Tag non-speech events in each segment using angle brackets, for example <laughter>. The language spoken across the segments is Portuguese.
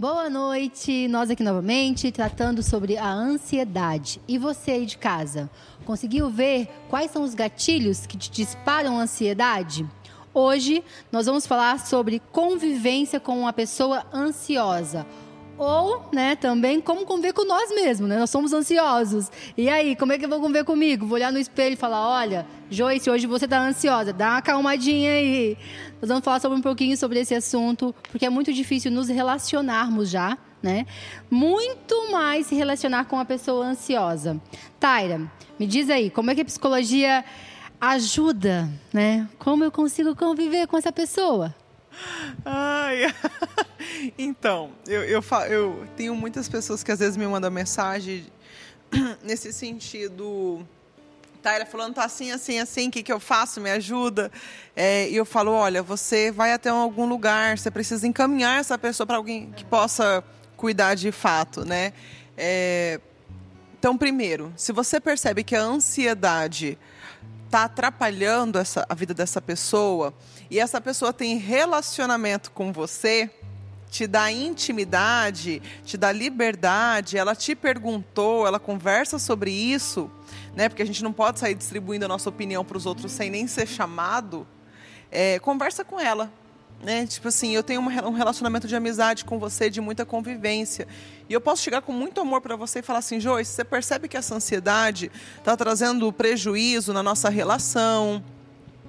Boa noite, nós aqui novamente tratando sobre a ansiedade. E você aí de casa, conseguiu ver quais são os gatilhos que te disparam a ansiedade? Hoje nós vamos falar sobre convivência com uma pessoa ansiosa. Ou, né, também como conviver com nós mesmos, né? Nós somos ansiosos. E aí, como é que eu vou conviver comigo? Vou olhar no espelho e falar: olha, Joyce, hoje você está ansiosa, dá uma calmadinha aí. Nós vamos falar sobre um pouquinho sobre esse assunto, porque é muito difícil nos relacionarmos já, né? Muito mais se relacionar com a pessoa ansiosa. Taira, me diz aí, como é que a psicologia ajuda, né? Como eu consigo conviver com essa pessoa? Ai, <laughs> então, eu, eu, eu tenho muitas pessoas que às vezes me mandam mensagem <clears throat> nesse sentido. Taira falando, tá assim, assim, assim, o que, que eu faço? Me ajuda. É, e eu falo, olha, você vai até algum lugar, você precisa encaminhar essa pessoa para alguém que possa cuidar de fato, né? É, então, primeiro, se você percebe que a ansiedade está atrapalhando essa, a vida dessa pessoa e essa pessoa tem relacionamento com você, te dá intimidade, te dá liberdade, ela te perguntou, ela conversa sobre isso, né? Porque a gente não pode sair distribuindo a nossa opinião para os outros sem nem ser chamado. É, conversa com ela, né? Tipo assim, eu tenho um relacionamento de amizade com você, de muita convivência. E eu posso chegar com muito amor para você e falar assim, Joyce, você percebe que essa ansiedade está trazendo prejuízo na nossa relação?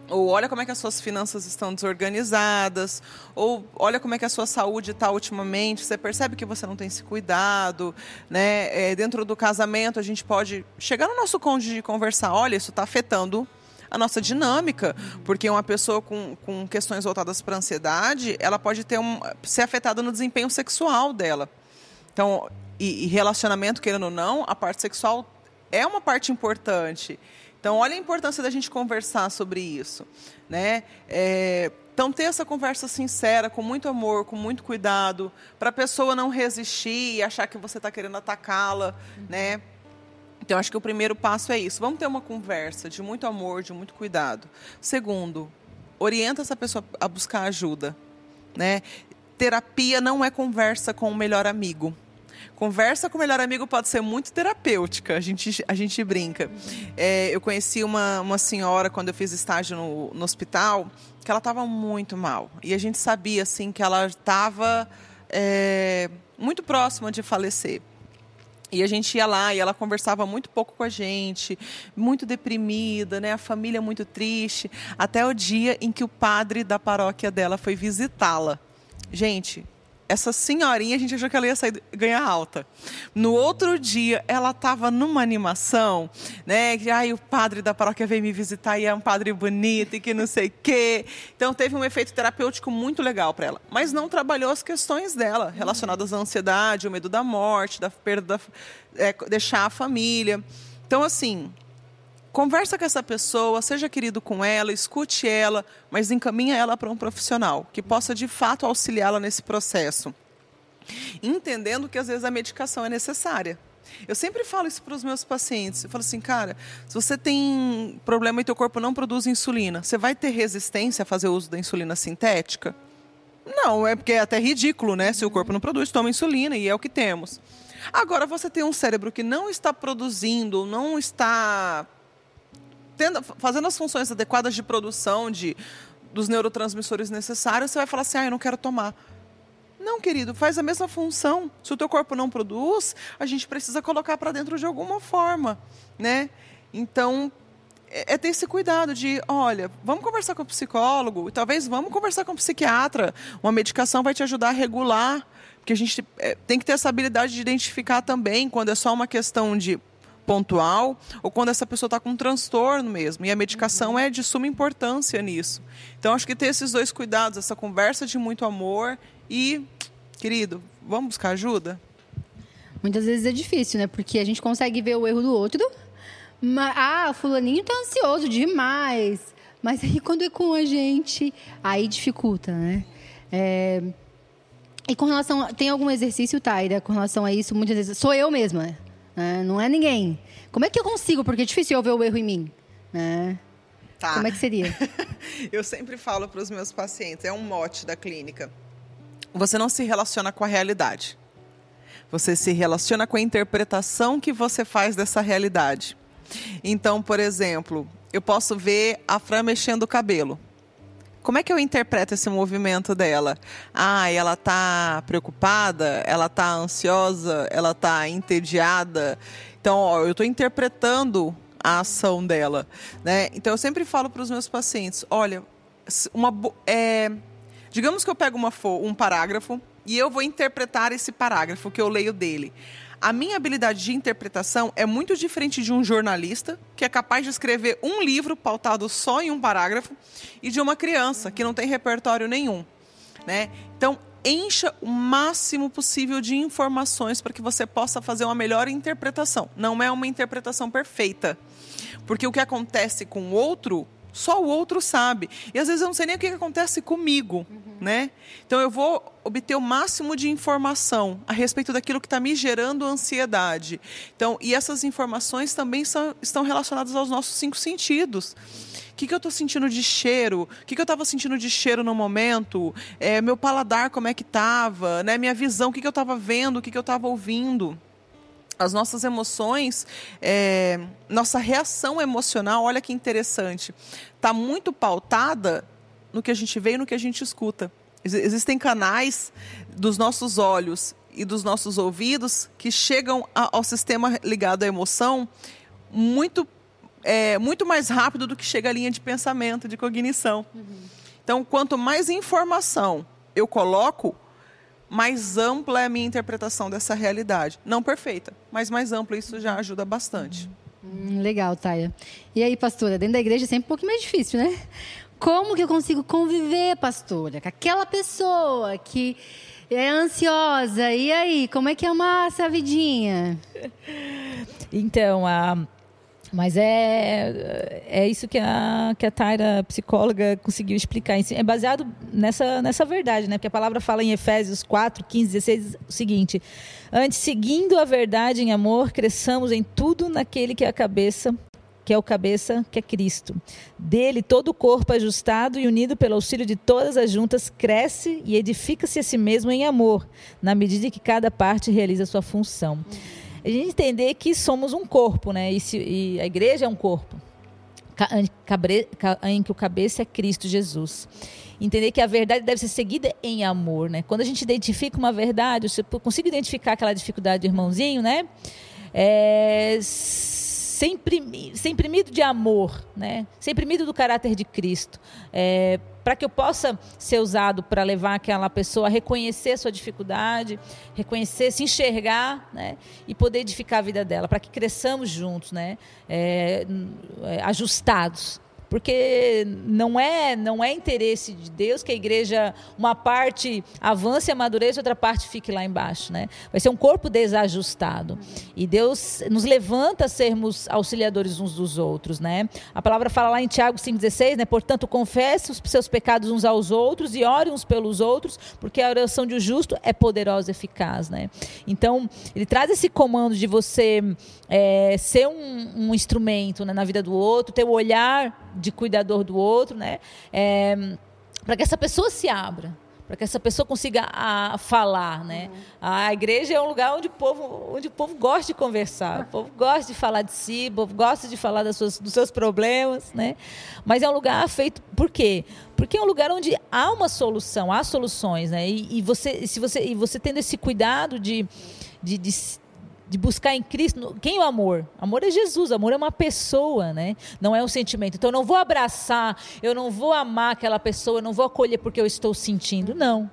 Ou olha como é que as suas finanças estão desorganizadas, ou olha como é que a sua saúde está ultimamente. Você percebe que você não tem se cuidado, né? É, dentro do casamento a gente pode chegar no nosso cônjuge e conversar. Olha, isso está afetando a nossa dinâmica, porque uma pessoa com, com questões voltadas para ansiedade, ela pode ter um, ser afetada no desempenho sexual dela. Então, e, e relacionamento, querendo ou não, a parte sexual é uma parte importante. Então, olha a importância da gente conversar sobre isso, né? É, então, ter essa conversa sincera, com muito amor, com muito cuidado, para a pessoa não resistir e achar que você está querendo atacá-la, uhum. né? Então, acho que o primeiro passo é isso. Vamos ter uma conversa de muito amor, de muito cuidado. Segundo, orienta essa pessoa a buscar ajuda. Né? Terapia não é conversa com o melhor amigo. Conversa com o melhor amigo pode ser muito terapêutica, a gente, a gente brinca. É, eu conheci uma, uma senhora quando eu fiz estágio no, no hospital, que ela estava muito mal. E a gente sabia assim que ela estava é, muito próxima de falecer. E a gente ia lá e ela conversava muito pouco com a gente, muito deprimida, né? A família muito triste, até o dia em que o padre da paróquia dela foi visitá-la. Gente, essa senhorinha, a gente achou que ela ia sair ganhar alta. No outro dia, ela estava numa animação, né? Que ai, o padre da paróquia veio me visitar e é um padre bonito e que não sei o quê. Então teve um efeito terapêutico muito legal para ela. Mas não trabalhou as questões dela, relacionadas à ansiedade, o medo da morte, da perda, da, é, deixar a família. Então, assim, Conversa com essa pessoa, seja querido com ela, escute ela, mas encaminha ela para um profissional que possa de fato auxiliá-la nesse processo. Entendendo que às vezes a medicação é necessária. Eu sempre falo isso para os meus pacientes. Eu falo assim, cara, se você tem problema e teu corpo não produz insulina, você vai ter resistência a fazer uso da insulina sintética? Não, é porque é até ridículo, né? Se o corpo não produz, toma insulina e é o que temos. Agora, você tem um cérebro que não está produzindo, não está tendo, fazendo as funções adequadas de produção de, dos neurotransmissores necessários, você vai falar assim, ah, eu não quero tomar. Não, querido, faz a mesma função. Se o teu corpo não produz, a gente precisa colocar para dentro de alguma forma, né? Então, é, é ter esse cuidado de, olha, vamos conversar com o psicólogo, e talvez vamos conversar com o psiquiatra. Uma medicação vai te ajudar a regular, porque a gente é, tem que ter essa habilidade de identificar também quando é só uma questão de pontual ou quando essa pessoa está com um transtorno mesmo. E a medicação uhum. é de suma importância nisso. Então, acho que ter esses dois cuidados, essa conversa de muito amor e, querido, vamos buscar ajuda? Muitas vezes é difícil, né? Porque a gente consegue ver o erro do outro. Mas, ah, fulaninho tá ansioso demais. Mas aí <laughs> quando é com a gente, aí dificulta, né? É... E com relação. Tem algum exercício, Taira, com relação a isso? Muitas vezes. Sou eu mesma. Né? Né? Não é ninguém. Como é que eu consigo? Porque é difícil eu ver o erro em mim. Né? Tá. Como é que seria? <laughs> eu sempre falo para os meus pacientes, é um mote da clínica. você não se relaciona com a realidade. Você se relaciona com a interpretação que você faz dessa realidade. Então, por exemplo, eu posso ver a Fran mexendo o cabelo. Como é que eu interpreto esse movimento dela? Ah, ela está preocupada, ela está ansiosa, ela está entediada. Então, ó, eu estou interpretando a ação dela, né? Então, eu sempre falo para os meus pacientes, olha, uma é, digamos que eu pego uma, um parágrafo e eu vou interpretar esse parágrafo que eu leio dele. A minha habilidade de interpretação é muito diferente de um jornalista, que é capaz de escrever um livro pautado só em um parágrafo, e de uma criança, que não tem repertório nenhum. Né? Então, encha o máximo possível de informações para que você possa fazer uma melhor interpretação. Não é uma interpretação perfeita. Porque o que acontece com o outro só o outro sabe. E às vezes eu não sei nem o que acontece comigo, uhum. né? Então eu vou obter o máximo de informação a respeito daquilo que está me gerando ansiedade. Então, e essas informações também são, estão relacionadas aos nossos cinco sentidos. O que, que eu estou sentindo de cheiro? O que, que eu estava sentindo de cheiro no momento? É, meu paladar, como é que estava? Né? Minha visão, o que, que eu estava vendo? O que, que eu estava ouvindo? As nossas emoções, é, nossa reação emocional, olha que interessante, está muito pautada no que a gente vê e no que a gente escuta. Existem canais dos nossos olhos e dos nossos ouvidos que chegam ao sistema ligado à emoção muito, é, muito mais rápido do que chega a linha de pensamento, de cognição. Uhum. Então, quanto mais informação eu coloco, mais ampla é a minha interpretação dessa realidade. Não perfeita, mas mais ampla, isso já ajuda bastante. Hum, legal, Taia. E aí, pastora, dentro da igreja é sempre um pouco mais difícil, né? Como que eu consigo conviver, pastora, com aquela pessoa que é ansiosa? E aí, como é que é uma essa vidinha? Então, a mas é, é isso que a, que a Taira, psicóloga, conseguiu explicar. É baseado nessa, nessa verdade, né? Porque a palavra fala em Efésios 4, 15, 16 o seguinte: Antes, seguindo a verdade em amor, cresçamos em tudo naquele que é a cabeça, que é o cabeça, que é Cristo. Dele, todo o corpo ajustado e unido pelo auxílio de todas as juntas, cresce e edifica-se a si mesmo em amor, na medida que cada parte realiza a sua função a gente entender que somos um corpo, né? E, se, e a igreja é um corpo em que o cabeça é Cristo Jesus. Entender que a verdade deve ser seguida em amor, né? Quando a gente identifica uma verdade, eu consigo identificar aquela dificuldade do irmãozinho, né? É, sempre, sempre imprimido de amor, né? sempre imprimido do caráter de Cristo. É, para que eu possa ser usado para levar aquela pessoa a reconhecer a sua dificuldade, reconhecer, se enxergar né? e poder edificar a vida dela, para que cresçamos juntos, né? É, é ajustados porque não é não é interesse de Deus que a igreja uma parte avance e amadureça, outra parte fique lá embaixo, né? Vai ser um corpo desajustado. E Deus nos levanta a sermos auxiliadores uns dos outros, né? A palavra fala lá em Tiago 5:16, né? Portanto, confesse os seus pecados uns aos outros e ore uns pelos outros, porque a oração de um justo é poderosa e eficaz, né? Então, ele traz esse comando de você é, ser um, um instrumento né, na vida do outro, ter o olhar de cuidador do outro, né? É, para que essa pessoa se abra, para que essa pessoa consiga a, falar, né? Uhum. A igreja é um lugar onde o povo, onde o povo gosta de conversar, o povo gosta de falar de si, o povo gosta de falar das suas, dos seus problemas, né? Mas é um lugar feito por quê? Porque é um lugar onde há uma solução, há soluções, né? E, e você, se você, e você tendo esse cuidado de, de, de de buscar em Cristo. Quem é o amor? Amor é Jesus, amor é uma pessoa, né? Não é um sentimento. Então eu não vou abraçar, eu não vou amar aquela pessoa, eu não vou acolher porque eu estou sentindo. Não.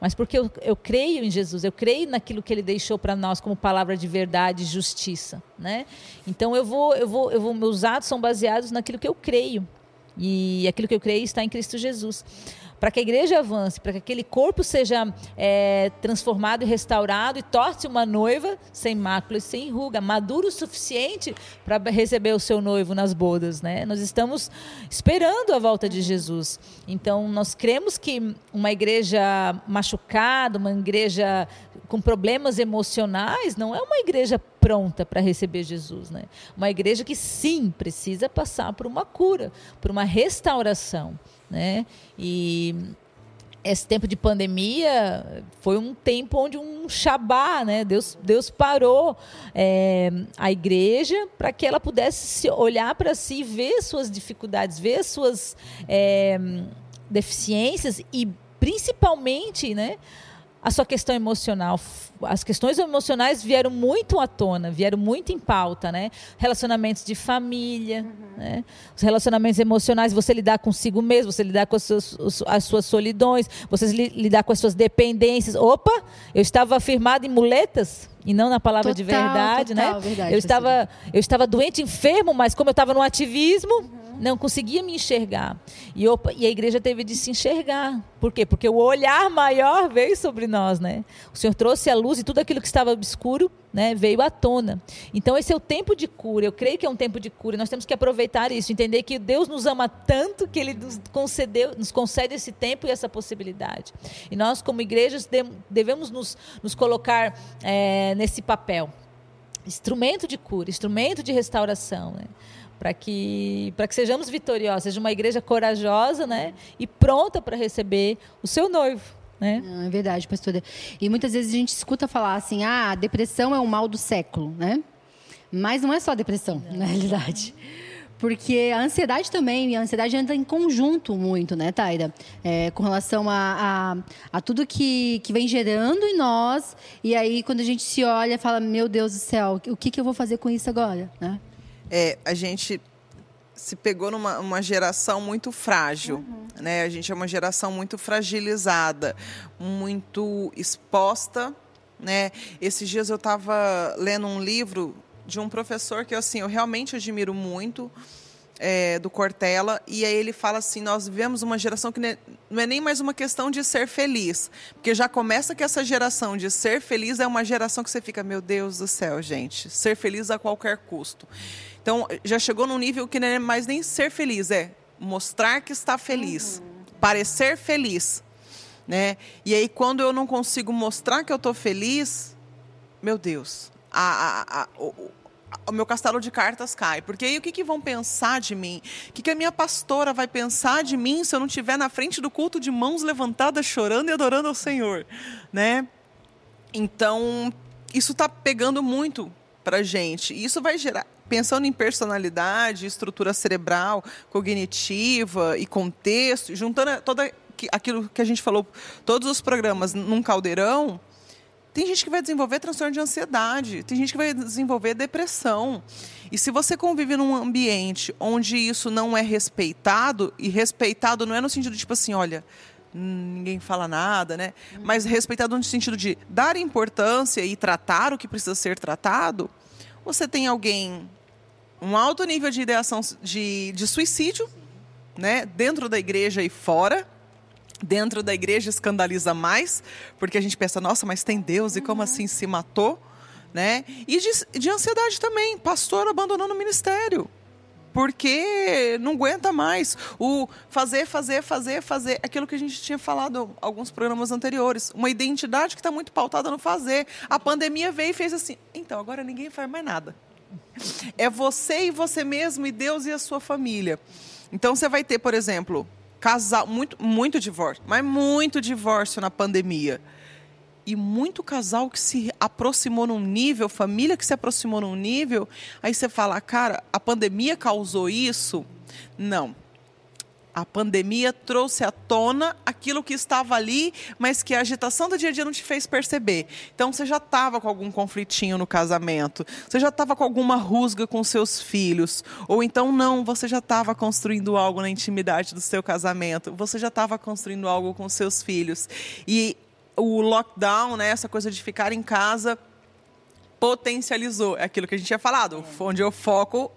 Mas porque eu, eu creio em Jesus, eu creio naquilo que ele deixou para nós como palavra de verdade e justiça, né? Então eu vou, eu vou, eu vou, meus atos são baseados naquilo que eu creio. E aquilo que eu creio está em Cristo Jesus para que a igreja avance, para que aquele corpo seja é, transformado e restaurado e torce uma noiva sem mácula e sem ruga, maduro o suficiente para receber o seu noivo nas bodas, né? Nós estamos esperando a volta de Jesus. Então, nós cremos que uma igreja machucada, uma igreja com problemas emocionais, não é uma igreja pronta para receber Jesus, né? Uma igreja que sim precisa passar por uma cura, por uma restauração né? E esse tempo de pandemia foi um tempo onde um Shabá, né? Deus, Deus parou é, a igreja para que ela pudesse olhar para si, ver suas dificuldades, ver suas é, deficiências e principalmente, né? a sua questão emocional. As questões emocionais vieram muito à tona, vieram muito em pauta, né? Relacionamentos de família, uhum. né? Os relacionamentos emocionais, você lidar consigo mesmo, você lidar com as suas, as suas solidões, você lidar com as suas dependências. Opa, eu estava afirmado em muletas e não na palavra total, de verdade, né? total, né? Verdade, eu estava, eu estava doente, enfermo, mas como eu estava no ativismo, uhum não conseguia me enxergar. E, opa, e a igreja teve de se enxergar. Por quê? Porque o olhar maior veio sobre nós, né? O Senhor trouxe a luz e tudo aquilo que estava obscuro, né, veio à tona. Então esse é o tempo de cura. Eu creio que é um tempo de cura. Nós temos que aproveitar isso, entender que Deus nos ama tanto que Ele nos concedeu, nos concede esse tempo e essa possibilidade. E nós, como igrejas, devemos nos, nos colocar é, nesse papel, instrumento de cura, instrumento de restauração. Né? para que para que sejamos vitoriosos, seja uma igreja corajosa, né, e pronta para receber o seu noivo. Né? Não, é verdade, pastora. E muitas vezes a gente escuta falar assim: ah, a depressão é o mal do século, né? Mas não é só a depressão, não. na realidade. Porque a ansiedade também, a ansiedade entra em conjunto muito, né, Taira? É, com relação a, a, a, tudo que, que vem gerando em nós. E aí, quando a gente se olha, fala: Meu Deus do céu, o que, que eu vou fazer com isso agora? Né? é, a gente se pegou numa uma geração muito frágil, uhum. né? A gente é uma geração muito fragilizada, muito exposta, né? Esses dias eu estava lendo um livro de um professor que assim eu realmente admiro muito. É, do Cortella, e aí ele fala assim: nós vivemos uma geração que não é nem mais uma questão de ser feliz, porque já começa que essa geração de ser feliz é uma geração que você fica, meu Deus do céu, gente, ser feliz a qualquer custo. Então, já chegou num nível que não é mais nem ser feliz, é mostrar que está feliz, uhum. parecer feliz. Né? E aí, quando eu não consigo mostrar que eu estou feliz, meu Deus, a, a, a, o, o meu castelo de cartas cai. Porque aí o que, que vão pensar de mim? O que, que a minha pastora vai pensar de mim se eu não estiver na frente do culto de mãos levantadas, chorando e adorando ao Senhor? Né? Então, isso está pegando muito para gente. E isso vai gerar pensando em personalidade, estrutura cerebral, cognitiva e contexto, juntando toda aquilo que a gente falou, todos os programas num caldeirão, tem gente que vai desenvolver transtorno de ansiedade, tem gente que vai desenvolver depressão. E se você convive num ambiente onde isso não é respeitado, e respeitado não é no sentido de tipo assim, olha, ninguém fala nada, né? Mas respeitado no sentido de dar importância e tratar o que precisa ser tratado, você tem alguém um alto nível de ideação de, de suicídio, né, dentro da igreja e fora. Dentro da igreja escandaliza mais, porque a gente pensa, nossa, mas tem Deus e como uhum. assim se matou? Né? E de, de ansiedade também, pastor abandonando o ministério porque não aguenta mais o fazer, fazer, fazer, fazer, aquilo que a gente tinha falado em alguns programas anteriores, uma identidade que está muito pautada no fazer. A pandemia veio e fez assim, então agora ninguém faz mais nada. É você e você mesmo, e Deus e a sua família. Então você vai ter, por exemplo, casal, muito, muito divórcio, mas muito divórcio na pandemia. E muito casal que se aproximou num nível, família que se aproximou num nível, aí você fala, cara, a pandemia causou isso? Não a pandemia trouxe à tona aquilo que estava ali, mas que a agitação do dia a dia não te fez perceber. Então você já estava com algum conflitinho no casamento, você já estava com alguma rusga com seus filhos, ou então não, você já estava construindo algo na intimidade do seu casamento, você já estava construindo algo com seus filhos. E o lockdown, né, essa coisa de ficar em casa, potencializou é aquilo que a gente tinha falado, onde eu foco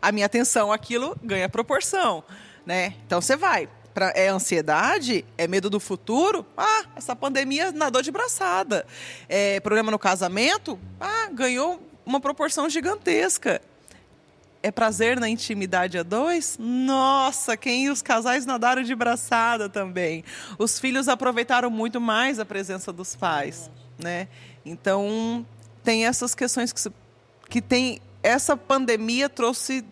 a minha atenção, aquilo ganha proporção né? Então você vai. Pra, é ansiedade? É medo do futuro? Ah, essa pandemia nadou de braçada. É problema no casamento? Ah, ganhou uma proporção gigantesca. É prazer na intimidade a dois? Nossa, quem os casais nadaram de braçada também. Os filhos aproveitaram muito mais a presença dos pais, né? Então, tem essas questões que, que tem essa pandemia trouxe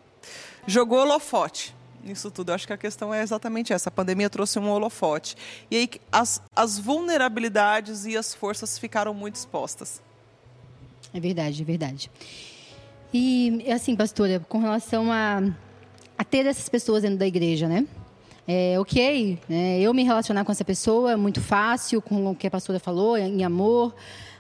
jogou holofote nisso tudo. Eu acho que a questão é exatamente essa. A pandemia trouxe um holofote. E aí as, as vulnerabilidades e as forças ficaram muito expostas. É verdade, é verdade. E, assim, pastora, com relação a, a ter essas pessoas dentro da igreja, né? É, ok, é, eu me relacionar com essa pessoa é muito fácil, com o que a pastora falou, em amor,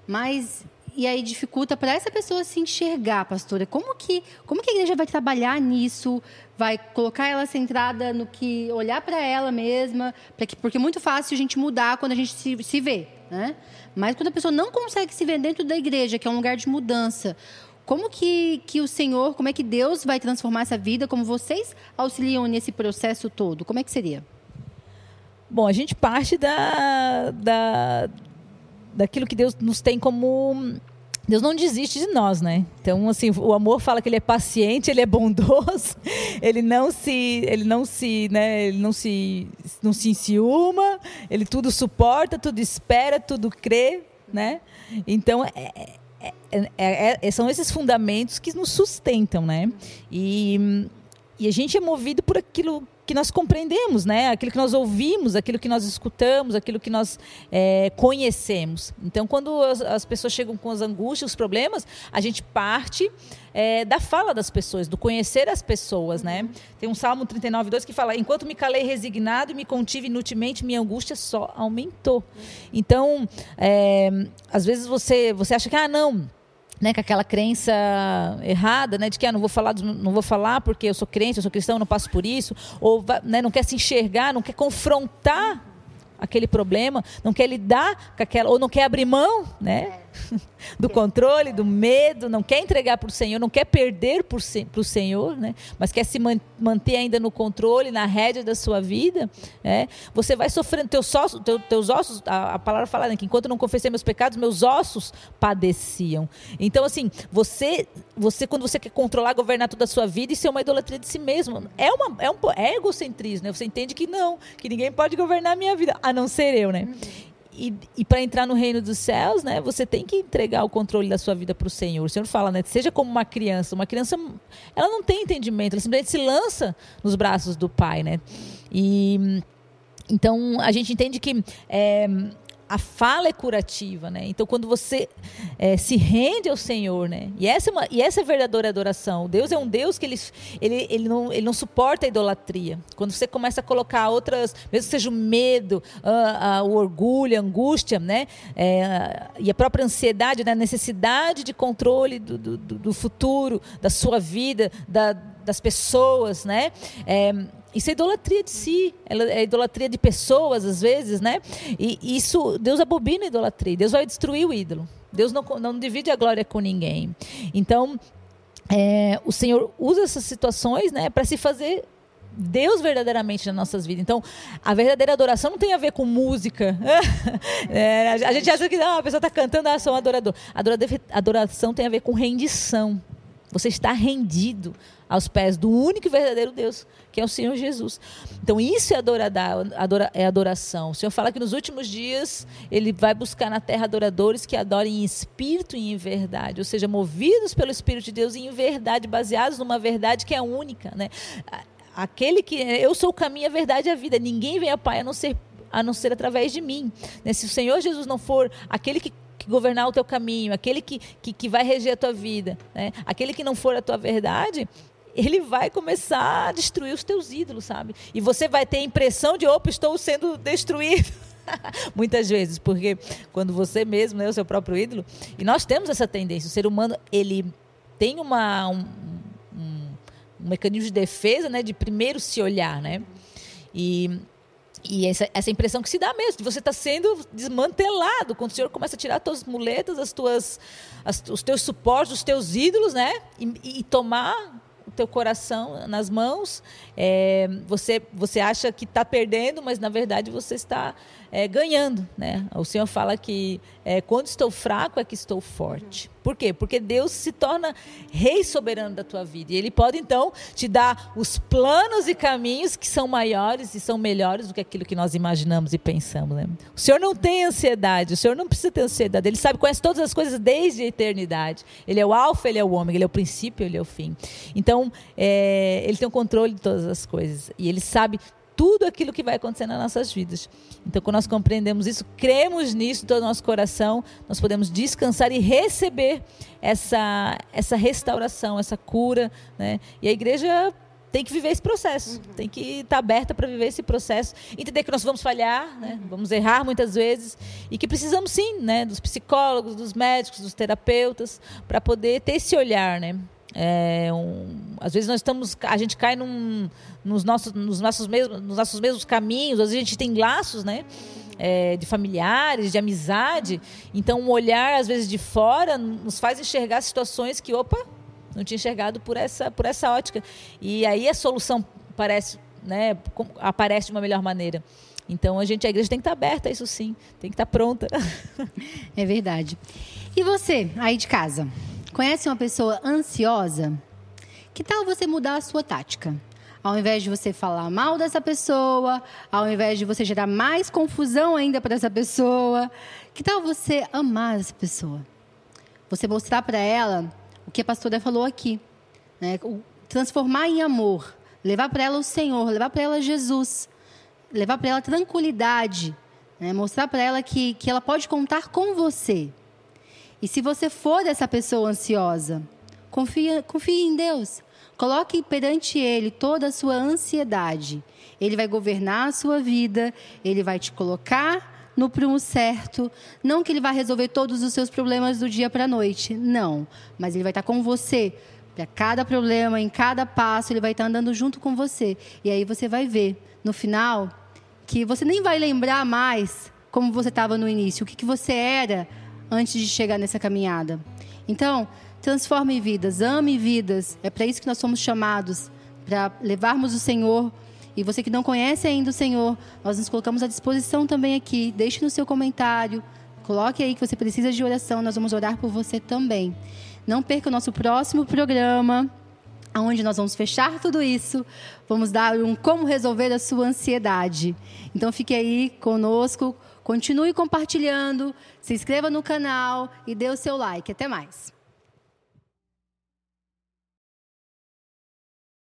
mas e aí dificulta para essa pessoa se enxergar, pastora. Como que, como que a igreja vai trabalhar nisso? Vai colocar ela centrada no que olhar para ela mesma, que, porque é muito fácil a gente mudar quando a gente se, se vê, né? Mas quando a pessoa não consegue se ver dentro da igreja, que é um lugar de mudança, como que, que o Senhor, como é que Deus vai transformar essa vida? Como vocês auxiliam nesse processo todo? Como é que seria? Bom, a gente parte da, da, daquilo que Deus nos tem como. Deus não desiste de nós, né? Então, assim, o amor fala que ele é paciente, ele é bondoso, <laughs> ele não se, ele não se, né, ele não se, não se enciuma, ele tudo suporta, tudo espera, tudo crê, né? Então, é, é, é, é, são esses fundamentos que nos sustentam, né? E, e a gente é movido por aquilo que nós compreendemos, né? Aquilo que nós ouvimos, aquilo que nós escutamos, aquilo que nós é, conhecemos. Então, quando as, as, pessoas chegam com as angústias, os problemas, a gente parte é, da fala das pessoas, do conhecer as pessoas, né? Tem um Salmo 39, 2 que fala: Enquanto me calei resignado e me contive inutilmente, minha angústia só aumentou. Então, é, às vezes você, você acha que, ah, não né, com aquela crença errada, né, de que ah, não vou falar, não vou falar porque eu sou crente, eu sou cristão, não passo por isso, ou né, não quer se enxergar, não quer confrontar aquele problema, não quer lidar com aquela, ou não quer abrir mão, né? <laughs> do controle, do medo, não quer entregar para o Senhor, não quer perder para o Senhor, né? mas quer se manter ainda no controle, na rédea da sua vida, né? você vai sofrendo, teus ossos, teus ossos a, a palavra fala né, que enquanto não confessei meus pecados, meus ossos padeciam. Então, assim, você, você quando você quer controlar, governar toda a sua vida, isso é uma idolatria de si mesmo. É, uma, é um é egocentrismo, né? você entende que não, que ninguém pode governar a minha vida, a não ser eu, né? Uhum. E, e para entrar no reino dos céus, né, você tem que entregar o controle da sua vida para o Senhor. O Senhor fala, né, seja como uma criança. Uma criança, ela não tem entendimento, ela simplesmente se lança nos braços do Pai, né? E então a gente entende que é, a fala é curativa, né? Então, quando você é, se rende ao Senhor, né? E essa, é uma, e essa é a verdadeira adoração. Deus é um Deus que ele, ele, ele, não, ele não suporta a idolatria. Quando você começa a colocar outras, mesmo que seja o medo, a, a, o orgulho, a angústia, né? É, e a própria ansiedade, né? a necessidade de controle do, do, do futuro, da sua vida, da, das pessoas, né? É, isso é idolatria de si, é idolatria de pessoas, às vezes, né? E isso, Deus abobina a idolatria, Deus vai destruir o ídolo. Deus não, não divide a glória com ninguém. Então, é, o Senhor usa essas situações né, para se fazer Deus verdadeiramente nas nossas vidas. Então, a verdadeira adoração não tem a ver com música. <laughs> é, a gente acha que não, a pessoa está cantando, ah, sou um adorador. Adoração tem a ver com rendição. Você está rendido aos pés do único e verdadeiro Deus, que é o Senhor Jesus. Então, isso é, adora, é adoração. O Senhor fala que nos últimos dias Ele vai buscar na terra adoradores que adorem em espírito e em verdade, ou seja, movidos pelo Espírito de Deus e em verdade, baseados numa verdade que é única. Né? Aquele que. Eu sou o caminho, a verdade e a vida. Ninguém vem ao Pai a não ser a não ser através de mim. Né? Se o Senhor Jesus não for aquele que que governar o teu caminho, aquele que, que, que vai reger a tua vida, né? aquele que não for a tua verdade, ele vai começar a destruir os teus ídolos, sabe? E você vai ter a impressão de, opa, estou sendo destruído. <laughs> Muitas vezes, porque quando você mesmo é o seu próprio ídolo, e nós temos essa tendência, o ser humano, ele tem uma, um, um, um mecanismo de defesa, né, de primeiro se olhar, né? E e essa, essa impressão que se dá mesmo, de você estar tá sendo desmantelado, quando o Senhor começa a tirar as tuas muletas, as tuas, as, os teus suportes, os teus ídolos, né? E, e tomar o teu coração nas mãos. É, você, você acha que está perdendo, mas na verdade você está é, ganhando. Né? O Senhor fala que é, quando estou fraco é que estou forte. Por quê? Porque Deus se torna rei soberano da tua vida. E Ele pode, então, te dar os planos e caminhos que são maiores e são melhores do que aquilo que nós imaginamos e pensamos. Né? O Senhor não tem ansiedade, o Senhor não precisa ter ansiedade. Ele sabe, conhece todas as coisas desde a eternidade. Ele é o alfa, ele é o ômega, ele é o princípio, ele é o fim. Então, é, Ele tem o controle de todas as coisas. E Ele sabe tudo aquilo que vai acontecer nas nossas vidas. Então, quando nós compreendemos isso, cremos nisso em todo o nosso coração, nós podemos descansar e receber essa, essa restauração, essa cura. Né? E a igreja tem que viver esse processo, uhum. tem que estar aberta para viver esse processo, entender que nós vamos falhar, né? Uhum. vamos errar muitas vezes e que precisamos sim, né, dos psicólogos, dos médicos, dos terapeutas, para poder ter esse olhar, né? É um, às vezes nós estamos, a gente cai num, nos, nossos, nos, nossos mesmos, nos nossos mesmos caminhos, às vezes a gente tem laços, né? É, de familiares, de amizade. Então, um olhar, às vezes, de fora nos faz enxergar situações que, opa, não tinha enxergado por essa, por essa ótica. E aí a solução parece, né, aparece de uma melhor maneira. Então, a gente, a igreja tem que estar aberta isso sim, tem que estar pronta. <laughs> É verdade. E você, aí de casa? Conhece uma pessoa ansiosa? Que tal você mudar a sua tática? Ao invés de você falar mal dessa pessoa, ao invés de você gerar mais confusão ainda para essa pessoa, que tal você amar essa pessoa? Você mostrar para ela o que a pastora falou aqui, né? transformar em amor, levar para ela o Senhor, levar para ela Jesus, levar para ela tranquilidade, né? mostrar para ela que, que ela pode contar com você. E se você for essa pessoa ansiosa, confie, confie em Deus. Coloque perante Ele toda a sua ansiedade. Ele vai governar a sua vida, Ele vai te colocar no prumo certo. Não que Ele vai resolver todos os seus problemas do dia para a noite, não. Mas Ele vai estar com você. Para cada problema, em cada passo, Ele vai estar andando junto com você. E aí você vai ver, no final, que você nem vai lembrar mais como você estava no início, o que, que você era antes de chegar nessa caminhada. Então, transforme vidas, ame vidas. É para isso que nós somos chamados, para levarmos o Senhor. E você que não conhece ainda o Senhor, nós nos colocamos à disposição também aqui. Deixe no seu comentário, coloque aí que você precisa de oração, nós vamos orar por você também. Não perca o nosso próximo programa, onde nós vamos fechar tudo isso, vamos dar um como resolver a sua ansiedade. Então fique aí conosco Continue compartilhando, se inscreva no canal e dê o seu like. Até mais.